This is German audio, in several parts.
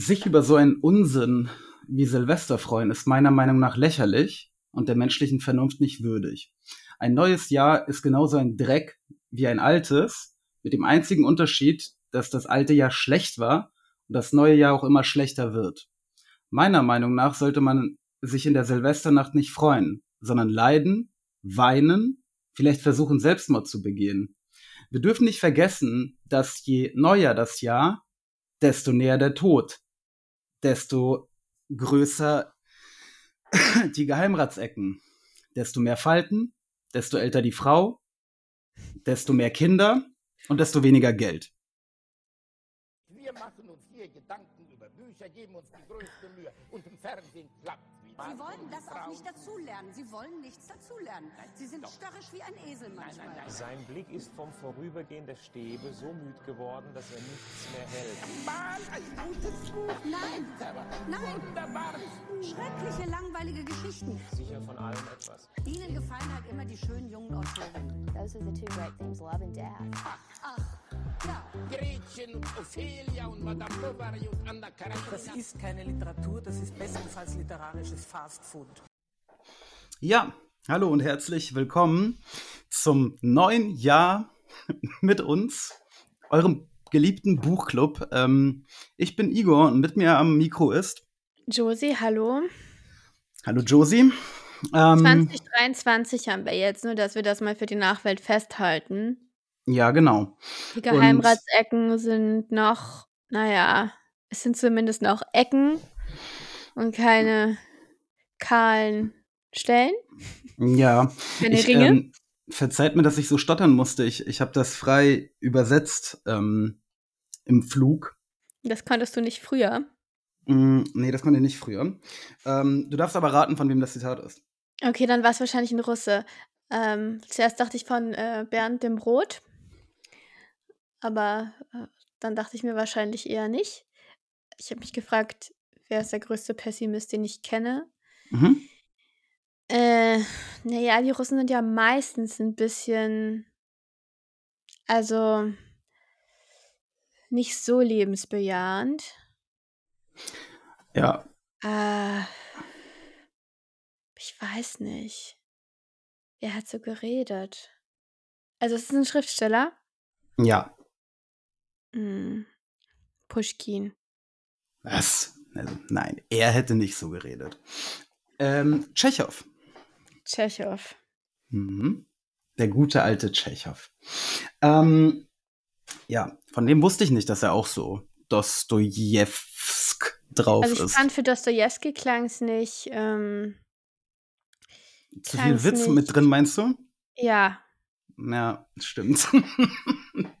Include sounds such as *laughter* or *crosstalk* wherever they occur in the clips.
Sich über so einen Unsinn wie Silvester freuen, ist meiner Meinung nach lächerlich und der menschlichen Vernunft nicht würdig. Ein neues Jahr ist genauso ein Dreck wie ein altes, mit dem einzigen Unterschied, dass das alte Jahr schlecht war und das neue Jahr auch immer schlechter wird. Meiner Meinung nach sollte man sich in der Silvesternacht nicht freuen, sondern leiden, weinen, vielleicht versuchen Selbstmord zu begehen. Wir dürfen nicht vergessen, dass je neuer das Jahr, desto näher der Tod, desto größer *coughs* die Geheimratsecken, desto mehr Falten, desto älter die Frau, desto mehr Kinder und desto weniger Geld. Wir machen uns hier Gedanken über Bücher, geben uns die größte Mühe und im Fernsehen klappt Sie wollen das auch nicht dazulernen. Sie wollen nichts dazulernen. Sie sind störrisch wie ein Esel manchmal. Sein Blick ist vom Vorübergehen der Stäbe so müd geworden, dass er nichts mehr hält. Mal ein gutes Buch. Nein, nein, Wunderbares Buch. schreckliche, langweilige Geschichten. Sicher von allem etwas. Ihnen gefallen halt immer die schönen jungen Autorinnen. Those are the two great themes, love and death. Ach. Gretchen und Ophelia und Madame Bovary und Anna Karenina. Das ist keine Literatur, das ist bestenfalls literarisches Fastfood. Ja, hallo und herzlich willkommen zum neuen Jahr *laughs* mit uns, eurem geliebten Buchclub. Ähm, ich bin Igor und mit mir am Mikro ist. Josie, hallo. Hallo Josie. Ähm, 2023 haben wir jetzt, nur dass wir das mal für die Nachwelt festhalten. Ja, genau. Die Geheimratsecken sind noch, naja, es sind zumindest noch Ecken und keine kahlen Stellen. Ja, Keine ich, Ringe? ähm, verzeiht mir, dass ich so stottern musste. Ich, ich habe das frei übersetzt ähm, im Flug. Das konntest du nicht früher. Mm, nee, das konnte ich nicht früher. Ähm, du darfst aber raten, von wem das Zitat ist. Okay, dann war es wahrscheinlich ein Russe. Ähm, zuerst dachte ich von äh, Bernd dem Brot. Aber äh, dann dachte ich mir wahrscheinlich eher nicht. Ich habe mich gefragt, wer ist der größte Pessimist, den ich kenne? Mhm. Äh, naja, die Russen sind ja meistens ein bisschen, also nicht so lebensbejahend. Ja, Äh, ich weiß nicht. Wer hat so geredet? Also es ist ein Schriftsteller. ja. Hm. Pushkin. Was? Also, nein, er hätte nicht so geredet. Ähm, Tschechow. Tschechow. Mhm. Der gute alte Tschechow. Ähm, ja, von dem wusste ich nicht, dass er auch so Dostojewsk drauf Also ich ist. fand für Dostoevsky klang es nicht, ähm, Zu viel Witz nicht- mit drin, meinst du? ja, Ja, stimmt. *laughs* *laughs*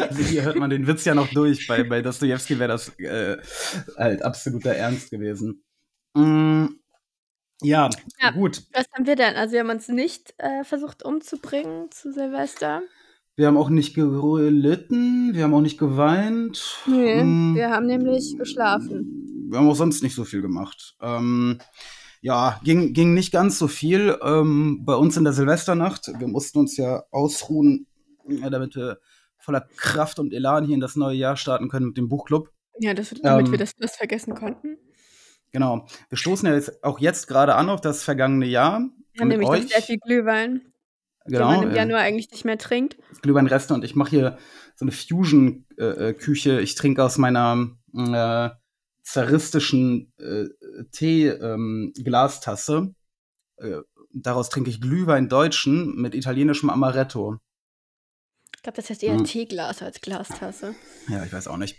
also hier hört man den Witz ja noch durch. Bei, bei Dostoevsky wäre das äh, halt absoluter Ernst gewesen. Mm, ja, Ja. gut. was haben wir denn? Also wir haben uns nicht äh, versucht umzubringen zu Silvester. Wir haben auch nicht gelitten, wir haben auch nicht geweint. Nee, Mm, wir haben nämlich geschlafen. wir haben auch sonst nicht so viel gemacht. Ähm, ja, ging, ging nicht ganz so viel ähm, bei uns in der Silvesternacht. Wir mussten uns ja ausruhen, damit wir voller Kraft und Elan hier in das neue Jahr starten können mit dem Buchclub. Ja, das, damit Ähm, wir das, das vergessen konnten. Genau. Wir stoßen ja jetzt auch jetzt gerade an auf das vergangene Jahr. Wir haben mit nämlich euch. sehr viel Glühwein, genau, den man im äh, Januar eigentlich nicht mehr trinkt. Glühweinreste und ich mache hier so eine Fusion-Küche. ich trinke aus meiner äh, zaristischen äh, Tee-Glastasse. äh, daraus trinke ich Glühwein Deutschen mit italienischem Amaretto. Ich glaube, das heißt eher Hm. Teeglas als Glastasse. Ja, ich weiß auch nicht.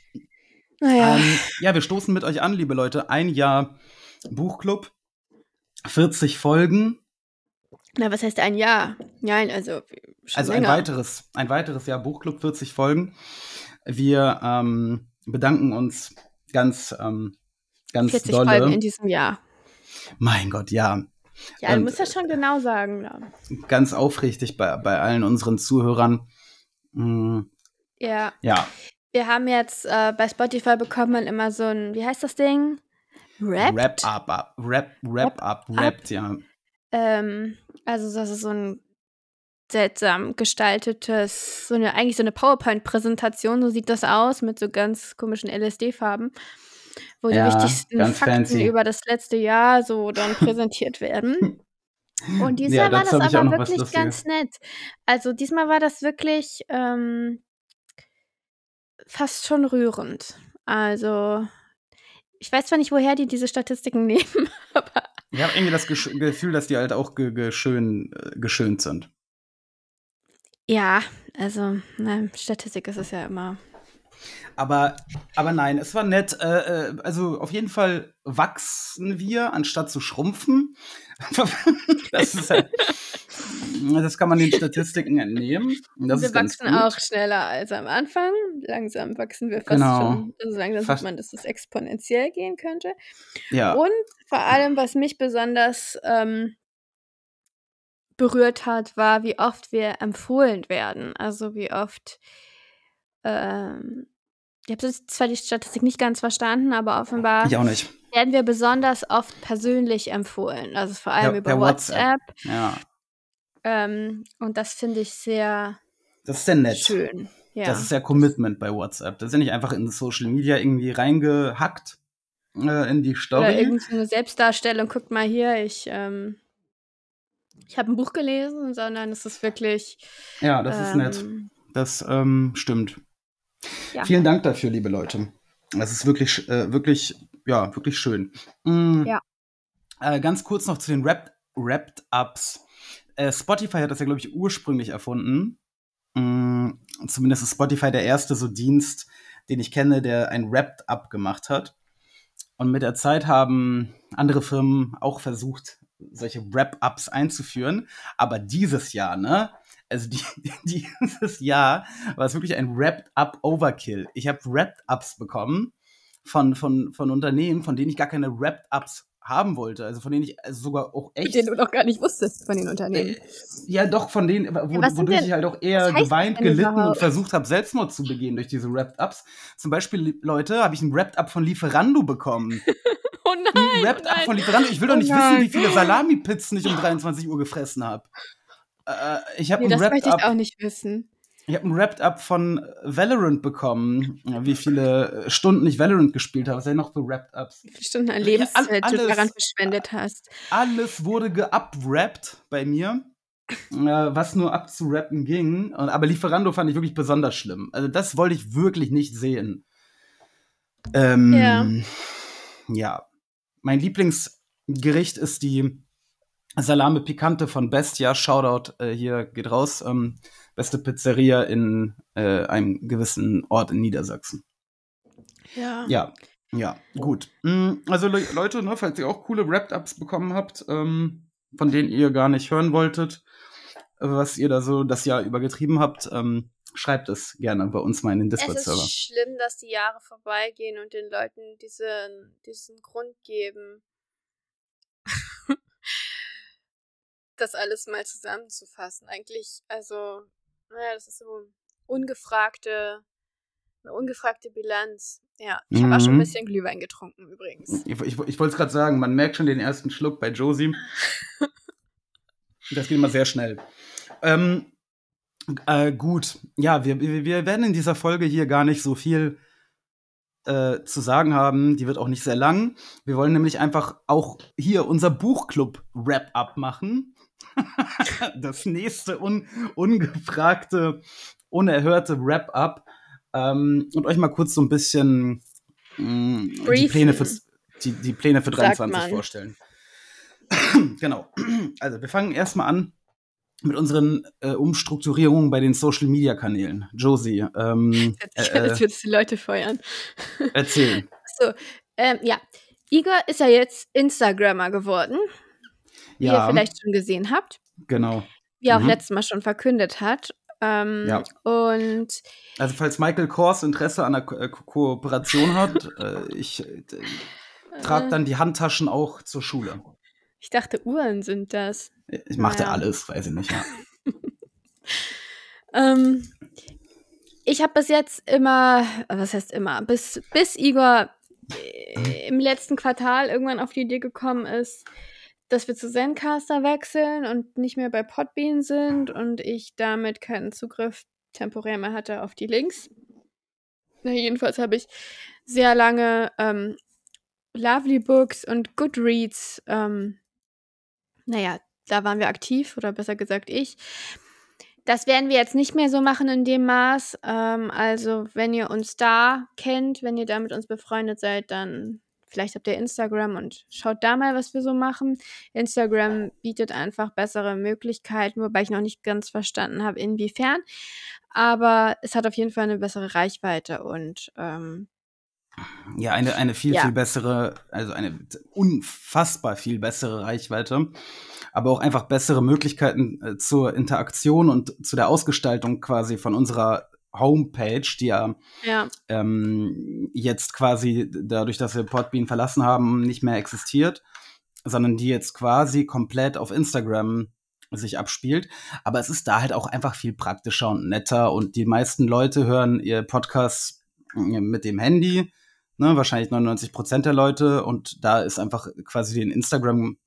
Naja, Ähm, ja, wir stoßen mit euch an, liebe Leute. Ein Jahr Buchclub, 40 Folgen, na, was heißt ein Jahr? Nein, also also ein länger. weiteres, ein weiteres Jahr Buchclub, 40 Folgen. Wir ähm, bedanken uns ganz, ähm, ganz 40 dolle. Folgen in diesem Jahr. Mein Gott, ja. Ja, du Und- musst das schon genau sagen. Ja. Ganz aufrichtig bei, bei allen unseren Zuhörern. Mm, ja. ja, Wir haben jetzt äh, bei Spotify bekommt man immer so ein, wie heißt das Ding? Rap? Wrap up, up, Wrap, Wrap up, Wrapped, ja. Ähm, also das ist so ein seltsam gestaltetes, so eine, eigentlich so eine PowerPoint-Präsentation, so sieht das aus, mit so ganz komischen LSD-Farben. wo Ja, die wichtigsten Fakten fancy. über das letzte Jahr so dann präsentiert werden. *laughs* Und diesmal Ja, war das aber wirklich ganz nett. Also diesmal war das wirklich ähm, fast schon rührend. Also ich weiß zwar nicht, woher die diese Statistiken *laughs* nehmen, aber Ich habe irgendwie das Gesch Gefühl, dass die halt auch ge geschön, äh, geschönt sind. ja, also ne, Statistik ist es ja immer. Aber, aber nein, es war nett. Äh, äh, also auf jeden Fall wachsen wir, anstatt zu schrumpfen. *laughs* das, halt, das kann man den Statistiken entnehmen. Wir wachsen auch schneller als am Anfang. Langsam wachsen wir fast Genau. schon. Also langsam Fast- sieht man, dass es exponentiell gehen könnte. Ja, Und vor allem, was mich besonders ähm, berührt hat, war, wie oft wir empfohlen werden. Also wie oft, ähm, ich habe zwar die Statistik nicht ganz verstanden, aber offenbar ich auch nicht. werden wir besonders oft persönlich empfohlen. Also vor allem Per- über per WhatsApp. WhatsApp. Ja, Ähm, und das finde ich sehr das ist sehr nett. schön. Ja. Das ist ja Commitment bei WhatsApp. Das ist ja nicht einfach in Social Media irgendwie reingehackt äh, in die Oder Story. irgendeine Selbstdarstellung, guckt mal hier, ich, ähm, ich habe ein Buch gelesen, sondern es ist wirklich. Ja, das ist nett. ähm, Das ähm, stimmt. Ja. Vielen Dank dafür, liebe Leute. Das ist wirklich, äh, wirklich, ja, wirklich schön. Mm, Ja. Äh, ganz kurz noch zu den Wrapped, Wrapped Ups. Äh, Spotify hat das ja, glaube ich, ursprünglich erfunden. Mm, zumindest ist Spotify der erste so Dienst, den ich kenne, der ein Wrapped Up gemacht hat. Und mit der Zeit haben andere Firmen auch versucht, solche Wrap-Ups einzuführen. Aber dieses Jahr, ne? Also die, *laughs* dieses Jahr war es wirklich ein Wrapped-Up Overkill. Ich habe Wrapped-Ups bekommen von, von, von Unternehmen, von denen ich gar keine Wrapped-Ups haben wollte. Also von denen ich also sogar auch echt. den du noch gar nicht wusstest von den Unternehmen. Ja, doch, von denen, wo, sind wodurch denn- ich halt auch eher geweint, gelitten und versucht habe, Selbstmord zu begehen durch diese Wrapped-Ups. Zum Beispiel, Leute, habe ich ein Wrapped-Up von Lieferando bekommen. *laughs* Oh Ein nein! Wrapped-Up oh von nein. Lieferando. Ich will doch Oh nicht nein. wissen, wie viele Salami-Pizzen ich um 23 Uhr gefressen habe. Äh, ich habe Nee, ein das möchte ich auch nicht wissen. ich habe ein Wrapped-Up von Valorant bekommen, wie viele äh, Stunden ich Valorant gespielt habe. Was sind noch für Wrapped-Ups? Wie viele Stunden an Lebenszeit all- du alles- daran verschwendet hast. Alles wurde geupwrappt bei mir, äh, was nur abzurappen ging. Aber Lieferando fand ich wirklich besonders schlimm. Also das wollte ich wirklich nicht sehen. Ähm, Ja. ja. Mein Lieblingsgericht ist die Salame Picante von Bestia. Shoutout äh, hier geht raus. Ähm, beste Pizzeria in äh, einem gewissen Ort in Niedersachsen. Ja. Ja, ja, gut. Mm, Also Le Leute, ne, falls ihr auch coole Wrapped-Ups bekommen habt, ähm, von denen ihr gar nicht hören wolltet, äh, was ihr da so das Jahr über getrieben habt, ähm, schreibt es gerne bei uns mal in den Es Discord-Server. ist schlimm, dass die Jahre vorbeigehen und den Leuten diesen, diesen Grund geben, *laughs* das alles mal zusammenzufassen. Eigentlich, also, naja, das ist so ungefragte, eine ungefragte Bilanz. Ja, ich habe auch schon ein Mhm. bisschen Glühwein getrunken übrigens. Ich, ich, ich wollte es gerade sagen, man merkt schon den ersten Schluck bei Josie. *laughs* Das geht immer sehr schnell. Ähm, äh, gut, ja, wir, wir werden in dieser Folge hier gar nicht so viel äh, zu sagen haben. Die wird auch nicht sehr lang. Wir wollen nämlich einfach auch hier unser Buchclub Wrap-Up machen. *laughs* das nächste un ungefragte, unerhörte Wrap-Up. Ähm, und euch mal kurz so ein bisschen mh, die, Briefen. Pläne für, die, die Pläne für Sagt 23 man. vorstellen. *clears throat* genau. Also, wir fangen erstmal an mit unseren äh, Umstrukturierungen bei den Social Media Kanälen. Josie, ähm, *laughs* Jetzt, äh, jetzt würdest du die Leute feuern. erzähl. *laughs* So, ähm, ja. Igor ist ja jetzt Instagrammer geworden, wie ihr Ja, vielleicht schon gesehen habt. genau. wie er auch Mhm. letztes Mal schon verkündet hat. Ähm, Ja. Und Also, falls Michael Kors Interesse an einer Ko äh, Ko Kooperation hat, *laughs* äh, ich äh, trage dann die Handtaschen auch zur Schule. ich dachte, Uhren sind das. Ich machte Naja. alles, weiß ich nicht. Ja. *laughs* Ähm, ich habe bis jetzt immer, was heißt immer, bis, bis Igor äh, im letzten Quartal irgendwann auf die Idee gekommen ist, dass wir zu Zencaster wechseln und nicht mehr bei Podbean sind und ich damit keinen Zugriff temporär mehr hatte auf die Links. Na, jedenfalls habe ich sehr lange ähm, Lovely Books und Goodreads, ähm, naja, da waren wir aktiv oder besser gesagt ich. Das werden wir jetzt nicht mehr so machen in dem Maß. Ähm, also, wenn ihr uns da kennt, wenn ihr da mit uns befreundet seid, dann vielleicht habt ihr Instagram und schaut da mal, was wir so machen. Instagram bietet einfach bessere Möglichkeiten, wobei ich noch nicht ganz verstanden habe, inwiefern. Aber es hat auf jeden Fall eine bessere Reichweite und ähm, Ja, eine, eine viel, Ja. viel bessere, also eine unfassbar viel bessere Reichweite, aber auch einfach bessere Möglichkeiten äh, zur Interaktion und zu der Ausgestaltung quasi von unserer Homepage, die ja ja, ähm, jetzt quasi dadurch, dass wir Podbean verlassen haben, nicht mehr existiert, sondern die jetzt quasi komplett auf Instagram sich abspielt. Aber es ist da halt auch einfach viel praktischer und netter und die meisten Leute hören ihr Podcast äh, mit dem Handy, ne, wahrscheinlich 99 Prozent der Leute und da ist einfach quasi den Instagram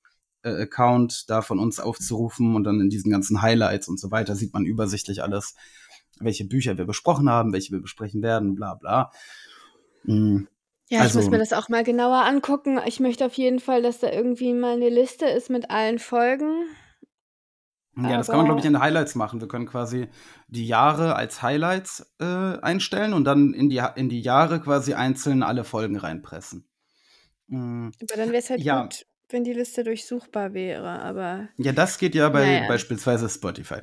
Account da von uns aufzurufen und dann in diesen ganzen Highlights und so weiter sieht man übersichtlich alles, welche Bücher wir besprochen haben, welche wir besprechen werden, bla bla. Mm, Ja, ich Also- muss mir das auch mal genauer angucken. Ich möchte auf jeden Fall, dass da irgendwie mal eine Liste ist mit allen Folgen. Ja, das kann man, Aber- glaube ich, in den Highlights machen. Wir können quasi die Jahre als Highlights äh, einstellen und dann in die, in die Jahre quasi einzeln alle Folgen reinpressen. Mm, Aber dann wäre es halt Ja. gut, wenn die Liste durchsuchbar wäre. Aber Ja, das geht ja bei Naja. beispielsweise Spotify.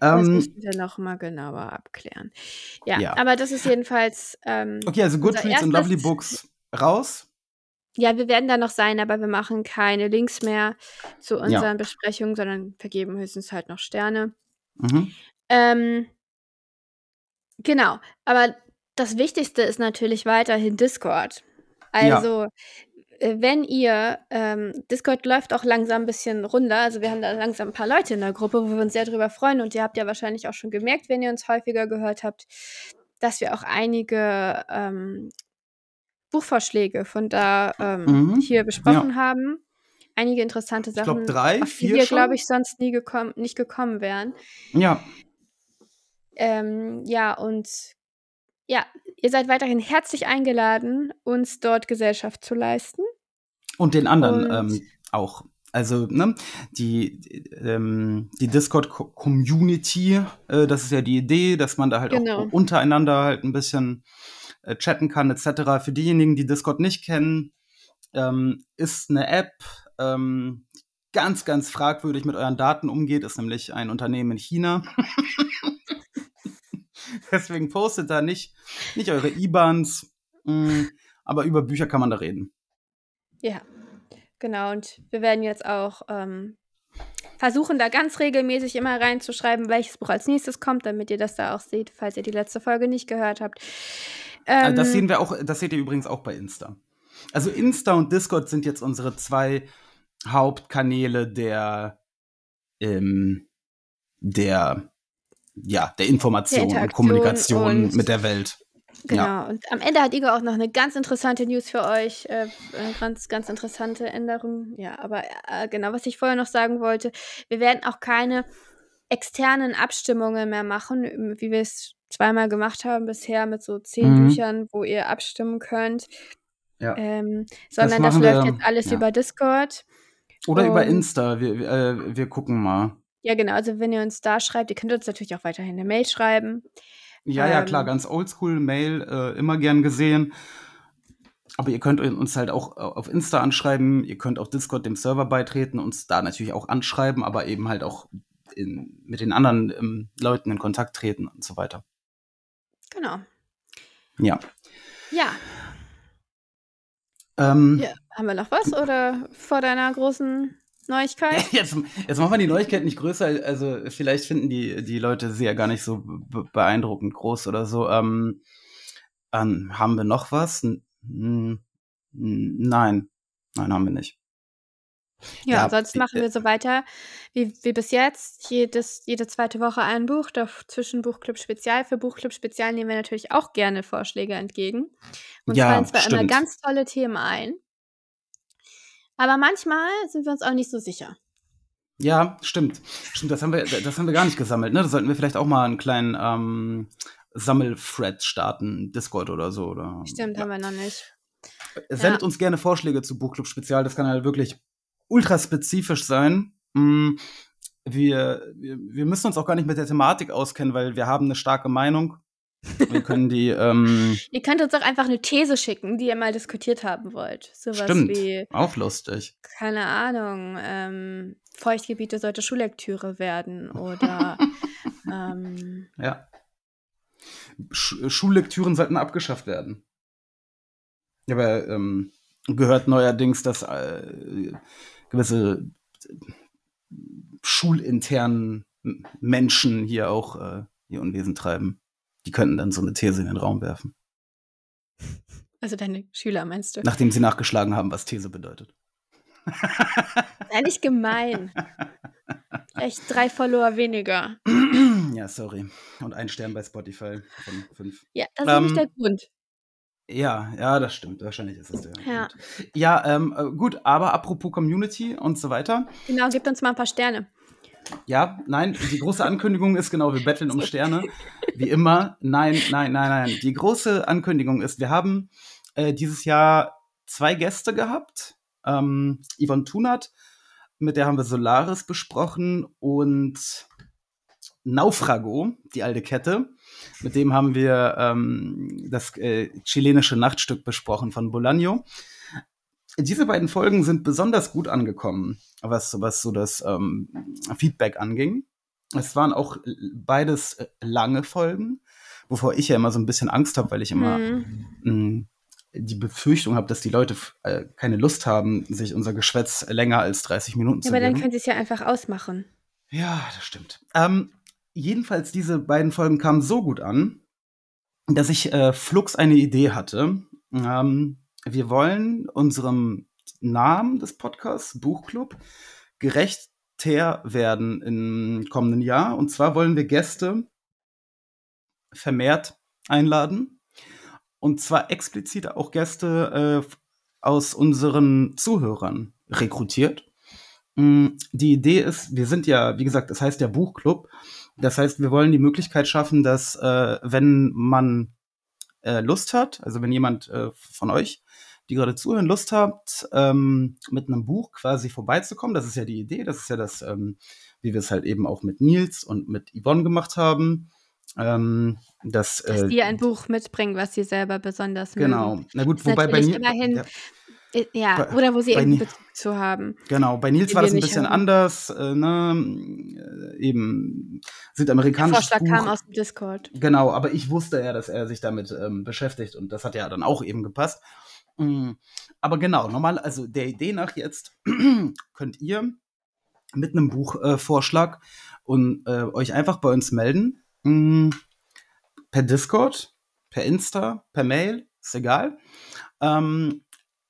das Ähm, müssen wir noch mal genauer abklären. Ja, Ja. aber das ist jedenfalls. Ähm, okay, also Goodreads und Lovely Books raus. Ja, wir werden da noch sein, aber wir machen keine Links mehr zu unseren Besprechungen, sondern vergeben höchstens halt noch Sterne. Mhm. Ähm, genau, aber das Wichtigste ist natürlich weiterhin Discord. Ja. Also, äh, wenn ihr, ähm, Discord läuft auch langsam ein bisschen runter. Also, wir haben da langsam ein paar Leute in der Gruppe, wo wir uns sehr drüber freuen. Und ihr habt ja wahrscheinlich auch schon gemerkt, wenn ihr uns häufiger gehört habt, dass wir auch einige ähm, Buchvorschläge von da ähm, Mhm. hier besprochen haben. Einige interessante Ich Sachen, glaube, drei, auf die wir, glaube ich, sonst nie gekommen, nicht gekommen wären. Ja, Ähm, ja, und ja, ihr seid weiterhin herzlich eingeladen, uns dort Gesellschaft zu leisten. und den anderen Und- ähm, auch. Also, ne, die, ähm, die Discord-Community, äh, das ist ja die Idee, dass man da halt Genau. auch untereinander halt ein bisschen äh, chatten kann, etc. Für diejenigen, die Discord nicht kennen, ähm, ist eine App, ähm, ganz, ganz fragwürdig mit euren Daten umgeht, ist nämlich ein Unternehmen in China. *laughs* *laughs* Deswegen postet da nicht, nicht eure IBANs, mh, aber über Bücher kann man da reden. Ja, genau. Und wir werden jetzt auch ähm, versuchen, da ganz regelmäßig immer reinzuschreiben, welches Buch als nächstes kommt, damit ihr das da auch seht, falls ihr die letzte Folge nicht gehört habt. Also Ähm, das sehen wir auch, das seht ihr übrigens auch bei Insta. Also Insta und Discord sind jetzt unsere zwei Hauptkanäle der, ähm, der, ja, der Information und Interaktion Kommunikation und- mit der Welt. Genau, Ja. und am Ende hat Igor auch noch eine ganz interessante News für euch. Äh, äh, ganz, ganz interessante Änderung. Ja, aber äh, genau, was ich vorher noch sagen wollte, wir werden auch keine externen Abstimmungen mehr machen, wie wir es zweimal gemacht haben bisher mit so zehn Mhm. Büchern, wo ihr abstimmen könnt. Ja. Ähm, sondern das, wir, läuft jetzt alles ja. über Discord. Oder über und- Insta. Wir, wir, äh, wir gucken mal. Ja, genau, also wenn ihr uns da schreibt, ihr könnt uns natürlich auch weiterhin eine Mail schreiben. Ja, ja, Ähm. klar, ganz oldschool, Mail, äh, immer gern gesehen. Aber ihr könnt uns halt auch äh, auf Insta anschreiben, ihr könnt auf Discord dem Server beitreten, uns da natürlich auch anschreiben, aber eben halt auch in, mit den anderen ähm, Leuten in Kontakt treten und so weiter. Genau. Ja. Ja, Ähm, ja. haben wir noch was oder vor deiner großen Neuigkeit? *laughs* Jetzt, jetzt machen wir die Neuigkeit nicht größer. Also vielleicht finden die, die Leute sie ja gar nicht so be beeindruckend groß oder so. Ähm, ähm, haben wir noch was? N nein. Nein, haben wir nicht. Ja, Ja, wie- machen wir so weiter wie, wie bis jetzt. Jedes, jede zweite Woche ein Buch, dazwischen Buchclub Spezial. Für Buchclub Spezial nehmen wir natürlich auch gerne Vorschläge entgegen. Uns Ja, fallen zwar immer stimmt. ganz tolle Themen ein, aber manchmal sind wir uns auch nicht so sicher. Ja, stimmt. Stimmt, das haben wir, das haben wir gar nicht gesammelt, ne? Da sollten wir vielleicht auch mal einen kleinen ähm, Sammelthread starten, Discord oder so. Oder, Stimmt, ja. haben wir noch nicht. sendet uns gerne Vorschläge zu Buchclub Spezial. Das kann halt wirklich ultra spezifisch sein. Mm, Wir, wir, wir müssen uns auch gar nicht mit der Thematik auskennen, weil wir haben eine starke Meinung. Wir können die, ähm, *laughs* Ihr könnt uns auch einfach eine These schicken, die ihr mal diskutiert haben wollt. Sowas stimmt, wie, auch lustig. keine Ahnung, ähm, Feuchtgebiete sollte Schullektüre werden oder *laughs* ähm, Ja. Sch Schullektüren sollten abgeschafft werden. Ja, aber ähm, gehört neuerdings, dass äh, gewisse schulinternen Menschen hier auch äh, ihr Unwesen treiben. Die könnten dann so eine These in den Raum werfen, also deine Schüler meinst du? nachdem sie nachgeschlagen haben, was These bedeutet. *laughs* Sei nicht gemein. Echt drei Follower weniger. ja, sorry. Und ein Stern bei Spotify von fünf. Ja, das ist auch nicht Ähm, der Grund. Ja, ja, das stimmt. Wahrscheinlich ist es der. Ja. Grund. Ja, ähm, äh, gut, aber apropos Community und so weiter. Genau, gebt uns mal ein paar Sterne. Ja, nein, die große Ankündigung ist genau, wir betteln um Sterne. Wie immer. Nein, nein, nein, nein. Die große Ankündigung ist, wir haben äh, dieses Jahr zwei Gäste gehabt. Ähm, Yvonne Thunert, mit der haben wir Solaris besprochen und Naufrago, die alte Kette. Mit dem haben wir ähm, das äh, chilenische Nachtstück besprochen von Bolaño. Diese beiden Folgen sind besonders gut angekommen, was, was so das ähm, Feedback anging. Es waren auch beides äh, lange Folgen, wovor ich ja immer so ein bisschen Angst habe, weil ich immer Mhm. mh, die Befürchtung habe, dass die Leute äh, keine Lust haben, sich unser Geschwätz länger als 30 Minuten Ja, zu aber dann geben. können sie es ja einfach ausmachen. Ja, das stimmt. Ähm, jedenfalls, diese beiden Folgen kamen so gut an, dass ich äh, flugs eine Idee hatte. Ähm, wir wollen unserem Namen des Podcasts, Buchclub, gerechter werden im kommenden Jahr. Und zwar wollen wir Gäste vermehrt einladen. Und zwar explizit auch Gäste äh, aus unseren Zuhörern rekrutiert. Mm, Die Idee ist, wir sind ja, wie gesagt, das heißt ja Buchclub. Das heißt, wir wollen die Möglichkeit schaffen, dass äh, wenn man äh, Lust hat, also wenn jemand äh, von euch, die gerade zuhören, Lust habt, ähm, mit einem Buch quasi vorbeizukommen, das ist ja die Idee, das ist ja das, ähm, wie wir es halt eben auch mit Nils und mit Yvonne gemacht haben. Ähm, dass, Dass äh, die ein Buch mitbringen, was sie selber besonders Genau. mögen. Na gut, Ist wobei bei Nils. immerhin- Ja, Äh, Ja, Bei- oder wo sie irgendeinen Ni- Bezug zu haben. genau, bei Nils war das ein bisschen haben. anders, äh, ne? äh, eben Der südamerikanisches Vorschlag Buch. kam aus dem Discord. Genau, aber ich wusste ja, dass er sich damit ähm, beschäftigt und das hat ja dann auch eben gepasst. Mm, Aber genau, normal, also der Idee nach jetzt *clears throat* könnt ihr mit einem Buchvorschlag äh, und äh, euch einfach bei uns melden. Mm, per Discord, per Insta, per Mail, ist egal. Ähm,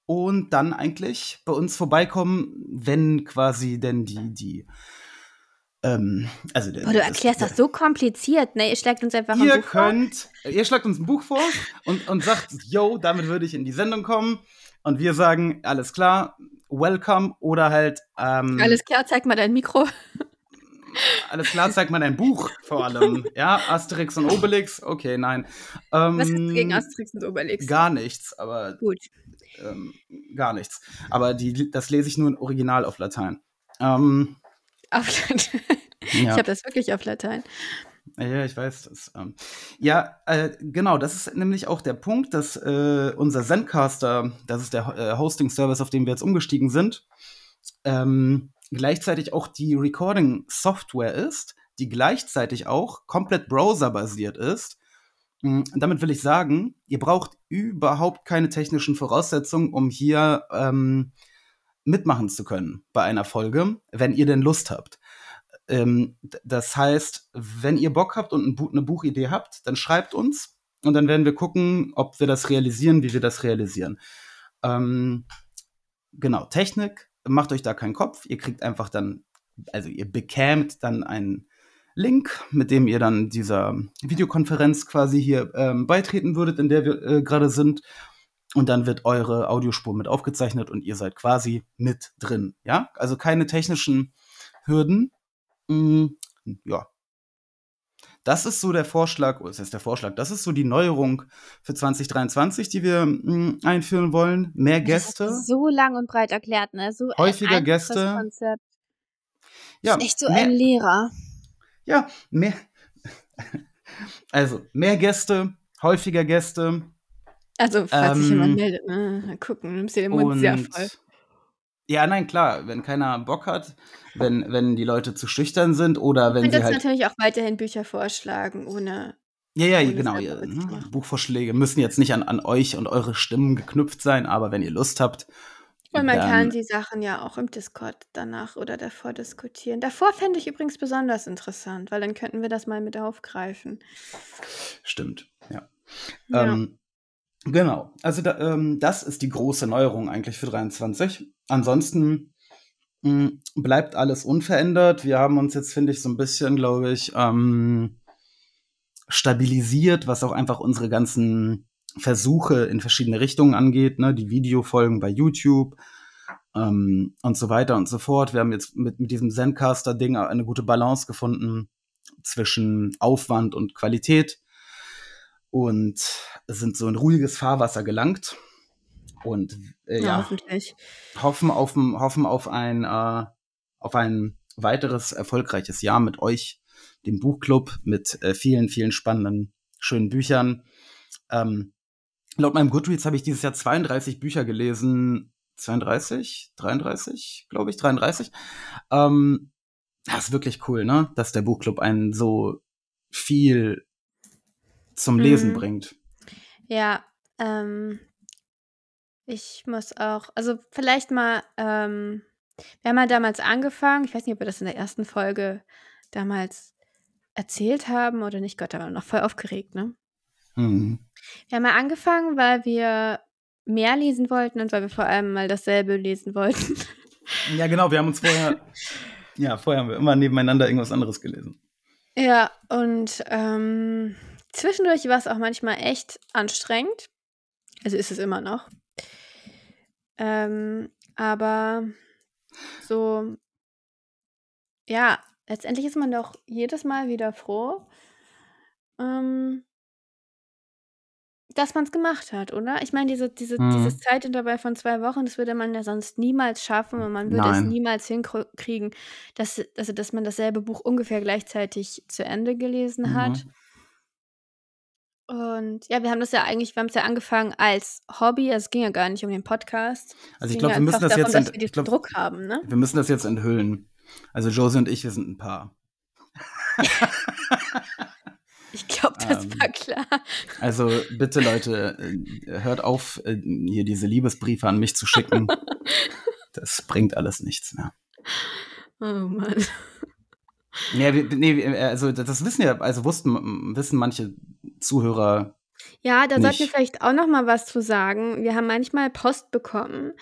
und dann eigentlich bei uns vorbeikommen, wenn quasi denn die, die, ähm, also Boah, du erklärst das so kompliziert, ne? Ihr schlägt uns einfach ein Ihr Buch vor. könnt, ihr schlagt uns ein Buch vor und, und sagt, yo, damit würde ich in die Sendung kommen. Und wir sagen, alles klar, welcome oder halt, ähm, Alles klar, zeig mal dein Mikro. alles klar, zeigt man ein Buch vor allem. ja, Asterix und Obelix, okay, nein. Ähm, Was hast du gegen Asterix und Obelix? Gar nichts, aber Gut. ähm, gar nichts. Aber die, das lese ich nur in Original auf Latein. Ähm, Auf Latein. *laughs* Ich ja. habe das wirklich auf Latein. Ja, ich weiß das. Ähm, ja, äh, genau, das ist nämlich auch der Punkt, dass äh, unser Zencaster, das ist der äh, Hosting-Service, auf den wir jetzt umgestiegen sind, ähm, gleichzeitig auch die Recording-Software ist, die gleichzeitig auch komplett browserbasiert ist. Mm, Damit will ich sagen, ihr braucht überhaupt keine technischen Voraussetzungen, um hier ähm, mitmachen zu können bei einer Folge, wenn ihr denn Lust habt. Ähm, das heißt, wenn ihr Bock habt und ein Bu eine Buchidee habt, dann schreibt uns und dann werden wir gucken, ob wir das realisieren, wie wir das realisieren. Ähm, genau, Technik, macht euch da keinen Kopf. Ihr kriegt einfach dann, also ihr bekämt dann einen Link, mit dem ihr dann dieser Videokonferenz quasi hier ähm, beitreten würdet, in der wir äh, gerade sind. Und dann wird eure Audiospur mit aufgezeichnet und ihr seid quasi mit drin. Ja, also keine technischen Hürden. Mm, ja. das ist so der Vorschlag, oder das ist der Vorschlag, das ist so die Neuerung für 2023, die wir mh, einführen wollen. Mehr Gäste. Das so lang und breit erklärt, ne? So ein Häufiger einfaches Gäste. Konzept. Ja, ist echt so mehr, ein Lehrer. ja, mehr. *laughs* Also, mehr Gäste, häufiger Gäste. Also, falls sich Ähm, jemand meldet, ne? Mal gucken, du nimmst dir den Mund sehr Und voll. ja, nein, klar, wenn keiner Bock hat, wenn, wenn die Leute zu schüchtern sind oder Du wenn sie könntest halt. natürlich auch weiterhin Bücher vorschlagen, ohne. Ja, ja, ohne genau. witzig ne? Buchvorschläge müssen jetzt nicht an, an euch und eure Stimmen geknüpft sein, aber wenn ihr Lust habt, Und man kann die Sachen ja auch im Discord danach oder davor diskutieren. Davor fände ich übrigens besonders interessant, weil dann könnten wir das mal mit aufgreifen. Stimmt, ja. Ja. Ähm, genau. Also da, ähm, das ist die große Neuerung eigentlich für 23. Ansonsten mh, bleibt alles unverändert. Wir haben uns jetzt, finde ich, so ein bisschen, glaube ich, ähm, stabilisiert, was auch einfach unsere ganzen Versuche in verschiedene Richtungen angeht, ne? Die Videofolgen bei YouTube ähm, und so weiter und so fort. Wir haben jetzt mit, mit diesem Zencaster-Ding eine gute Balance gefunden zwischen Aufwand und Qualität und sind so in ruhiges Fahrwasser gelangt und äh, ja, ja, hoffen auf, ein- hoffen auf ein äh, auf ein weiteres erfolgreiches Jahr mit euch, dem Buchclub, mit äh, vielen, vielen spannenden, schönen Büchern. Ähm, laut meinem Goodreads habe ich dieses Jahr 32 Bücher gelesen. 32? 33, glaube ich, 33. Ähm, das ist wirklich cool, ne? Dass der Buchclub einen so viel zum Lesen Mhm. bringt. Ja, ähm, ich muss auch, also vielleicht mal, ähm, wir haben ja damals angefangen, ich weiß nicht, ob wir das in der ersten Folge damals erzählt haben oder nicht, Gott, da waren wir noch voll aufgeregt, ne? Mhm. Wir haben ja angefangen, weil wir mehr lesen wollten und weil wir vor allem mal dasselbe lesen wollten. Ja, genau, wir haben uns vorher, ja, vorher haben wir immer nebeneinander irgendwas anderes gelesen. Ja, und ähm, zwischendurch war es auch manchmal echt anstrengend. Also ist es immer noch. Ähm, aber so, ja, letztendlich ist man doch jedes Mal wieder froh, ähm, dass man es gemacht hat, oder? Ich meine, diese, diese, Mhm. dieses Zeitintervall von zwei Wochen, das würde man ja sonst niemals schaffen und man würde es Nein. niemals hinkriegen, dass, also, dass man dasselbe Buch ungefähr gleichzeitig zu Ende gelesen hat. Und ja, wir haben das ja eigentlich, wir haben es ja angefangen als Hobby, also es ging ja gar nicht um den Podcast. Also ich glaube, ja wir müssen das darum, jetzt, dass wir glaube, Druck haben, ne? wir müssen das jetzt enthüllen. Also Josie und ich, wir sind ein Paar. *laughs* Ich glaube, das Ähm, war klar. also bitte Leute, äh, hört auf, äh, hier diese Liebesbriefe an mich zu schicken. *laughs* Das bringt alles nichts mehr. Oh Mann. *laughs* Ja, wir, nee, wir- also das wissen ja, also wussten, wissen manche Zuhörer Ja, da sollten wir nicht. vielleicht auch noch mal was zu sagen. Wir haben manchmal Post bekommen,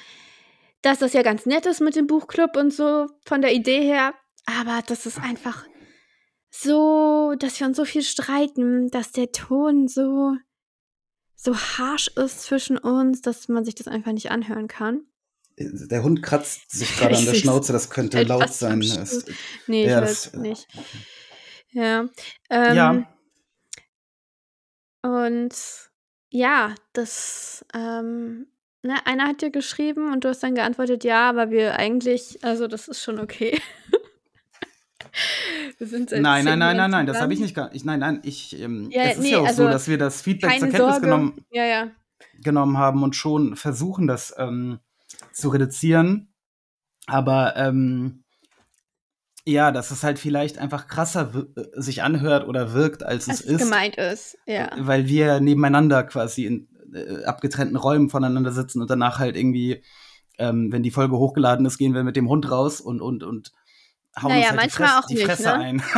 dass das ja ganz nett ist mit dem Buchclub und so von der Idee her, aber das ist einfach so, dass wir uns so viel streiten, dass der Ton so so harsh ist zwischen uns, dass man sich das einfach nicht anhören kann. Der Hund kratzt sich gerade an der Schnauze, das könnte halt laut sein. Stuhl. Es, Ne, ich ja, weiß das, nicht. Ja. Ähm, ja, und ja, das, ähm, ne, einer hat dir geschrieben und du hast dann geantwortet, ja, aber wir eigentlich, also das ist schon okay. *laughs* Wir sind seit nein, nein, nein, nein, nein, das habe ich nicht ich, nein, nein, ich, ähm, Ja, es ist nee, ja auch so, also dass wir das Feedback zur Kenntnis Sorge. genommen, Ja, ja. genommen haben und schon versuchen, das ähm, zu reduzieren. Aber ähm, ja, dass es halt vielleicht einfach krasser äh, sich anhört oder wirkt, als Als es es ist, gemeint ist, ja. weil wir nebeneinander quasi in äh, abgetrennten Räumen voneinander sitzen und danach halt irgendwie, ähm, wenn die Folge hochgeladen ist, gehen wir mit dem Hund raus und, und, und hauen Naja, uns halt die, manchmal Fress, auch die nicht, Fresse ne? ein. *laughs*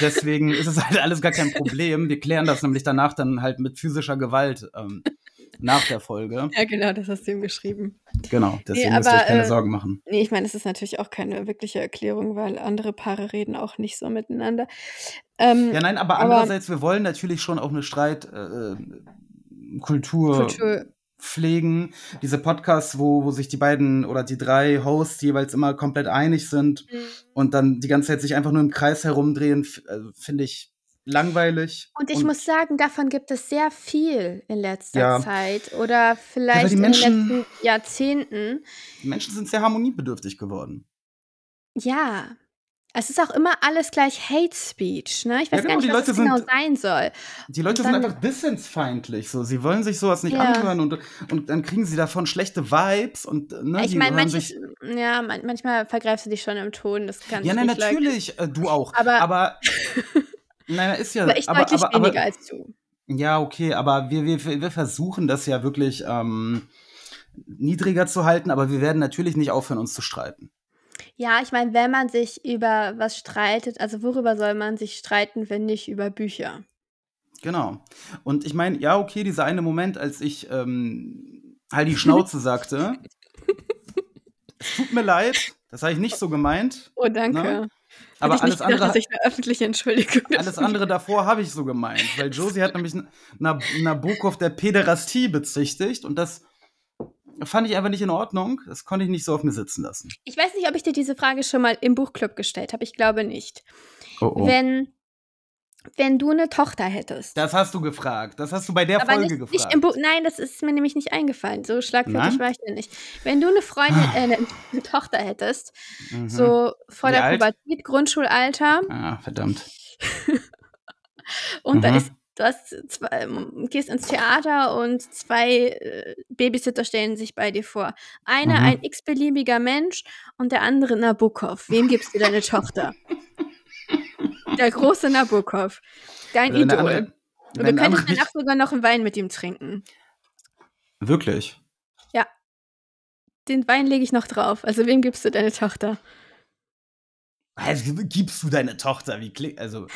Deswegen ist es halt alles gar kein Problem. Wir klären das nämlich danach dann halt mit physischer Gewalt ähm, nach der Folge. *laughs* Ja, genau, das hast du ihm geschrieben. Genau, deswegen Nee, müsst ihr aber, euch keine äh, Sorgen machen. Nee, ich meine, es ist natürlich auch keine wirkliche Erklärung, weil andere Paare reden auch nicht so miteinander. Ähm, Ja, nein, aber aber andererseits, wir wollen natürlich schon auch eine Streitkultur äh, Kultur Kultur pflegen. Diese Podcasts, wo, wo sich die beiden oder die drei Hosts jeweils immer komplett einig sind Mhm. und dann die ganze Zeit sich einfach nur im Kreis herumdrehen, also finde ich langweilig. Und ich muss sagen, davon gibt es sehr viel in letzter Ja. Zeit oder vielleicht in Menschen- den letzten Jahrzehnten. die Menschen sind sehr harmoniebedürftig geworden. Ja. Es ist auch immer alles gleich Hate Speech, ne? Ich weiß Ja, genau, gar nicht, was das Leute genau sind- sein soll. Die Leute Und sind dann- einfach dissensfeindlich. So. Sie wollen sich sowas nicht Ja. anhören und, und dann kriegen sie davon schlechte Vibes und ne, ich meine, manches, ja, man, manchmal vergreifst du dich schon im Ton, das kann Ja, nein, nicht leugnen. natürlich, äh, du auch. Aber- aber *laughs* naja, ist ja. Aber ich aber, deutlich aber, aber, weniger als du. Ja, okay, aber wir, wir, wir versuchen das ja wirklich ähm, niedriger zu halten, aber wir werden natürlich nicht aufhören, uns zu streiten. Ja, ich meine, wenn man sich über was streitet, also worüber soll man sich streiten, wenn nicht über Bücher? Genau. Und ich meine, ja, okay, dieser eine Moment, als ich ähm, halt die Schnauze *laughs* sagte. es tut mir leid, das habe ich nicht so gemeint. Oh, danke. Ne? Aber ich alles nicht gedacht, andere, dass ich eine öffentliche Entschuldigung *laughs* alles andere davor habe ich so gemeint. Weil Josie hat nämlich Na- Nabokov der Päderastie bezichtigt und das fand ich einfach nicht in Ordnung. Das konnte ich nicht so auf mir sitzen lassen. Ich weiß nicht, ob ich dir diese Frage schon mal im Buchclub gestellt habe. Ich glaube nicht. Oh, oh. Wenn, wenn du eine Tochter hättest. Das hast du gefragt. Das hast du bei der aber Folge nicht, gefragt. nicht. Nein, das ist mir nämlich nicht eingefallen. So schlagfertig war ich denn nicht. Wenn du eine Freundin, äh, eine, eine Tochter hättest, Mhm. so vor Wie der alt? Pubertät, Grundschulalter, Ah, verdammt. *laughs* und da Mhm. ist, du hast zwei, ähm, gehst ins Theater und zwei äh, Babysitter stellen sich bei dir vor. Einer Mhm. ein x-beliebiger Mensch und der andere Nabokov. Wem gibst du deine Tochter? *laughs* Der große Nabokov. Dein Idol. andere- und du könntest danach sogar noch einen Wein mit ihm trinken. Wirklich? Den Wein lege ich noch drauf. Also wem gibst du deine Tochter? Also, gibst du deine Tochter? Wie klingt. Also.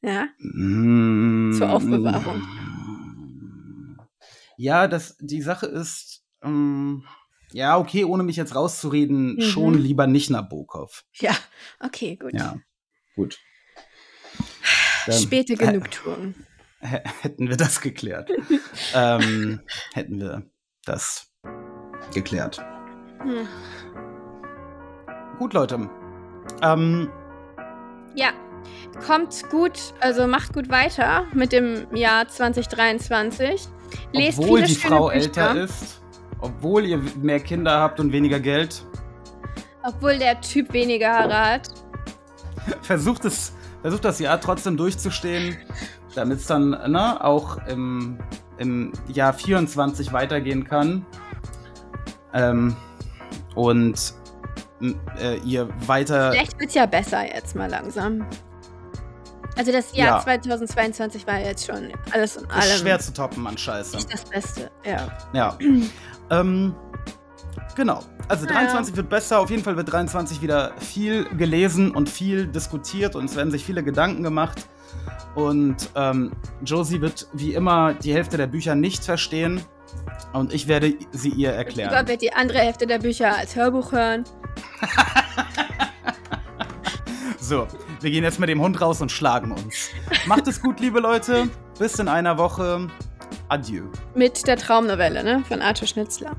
Ja? Mm, Zur Aufbewahrung. Ja, das, die Sache ist, ähm, ja, okay, ohne mich jetzt rauszureden, Mhm. schon lieber nicht Nabokov. Ja. Okay, gut. Ja, gut. Dann Späte Genugtuung. hä- hätten wir das geklärt. *laughs* ähm, hätten wir das geklärt. Hm. Gut, Leute. Ähm, Ja, kommt gut, also macht gut weiter mit dem Jahr 2023. Lest obwohl viele die Frau Bücher, älter ist, obwohl ihr mehr Kinder habt und weniger Geld, obwohl der Typ weniger Haare hat. versucht es, versucht das Jahr trotzdem durchzustehen, damit es dann ne, auch im, im Jahr 24 weitergehen kann. Ähm, und äh, ihr weiter. Vielleicht wird's ja besser jetzt mal langsam. Also das Jahr Ja. 2022 war jetzt schon alles Ist allem schwer zu toppen an Scheiße. nicht das Beste. Ja. Ja. *clears throat* ähm, genau. Also Ja. 23 wird besser. Auf jeden Fall wird 23 wieder viel gelesen und viel diskutiert und es werden sich viele Gedanken gemacht. Und ähm, Josie wird wie immer die Hälfte der Bücher nicht verstehen. Und ich werde sie ihr erklären. wird die andere Hälfte der Bücher als Hörbuch hören. *laughs* So, wir gehen jetzt mit dem Hund raus und schlagen uns. Macht es gut, liebe Leute. Bis in einer Woche. Adieu. Mit der Traumnovelle, ne? Von Arthur Schnitzler.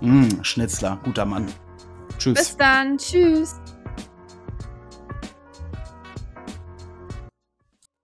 Mm, Schnitzler, guter Mann. Tschüss. Bis dann. Tschüss.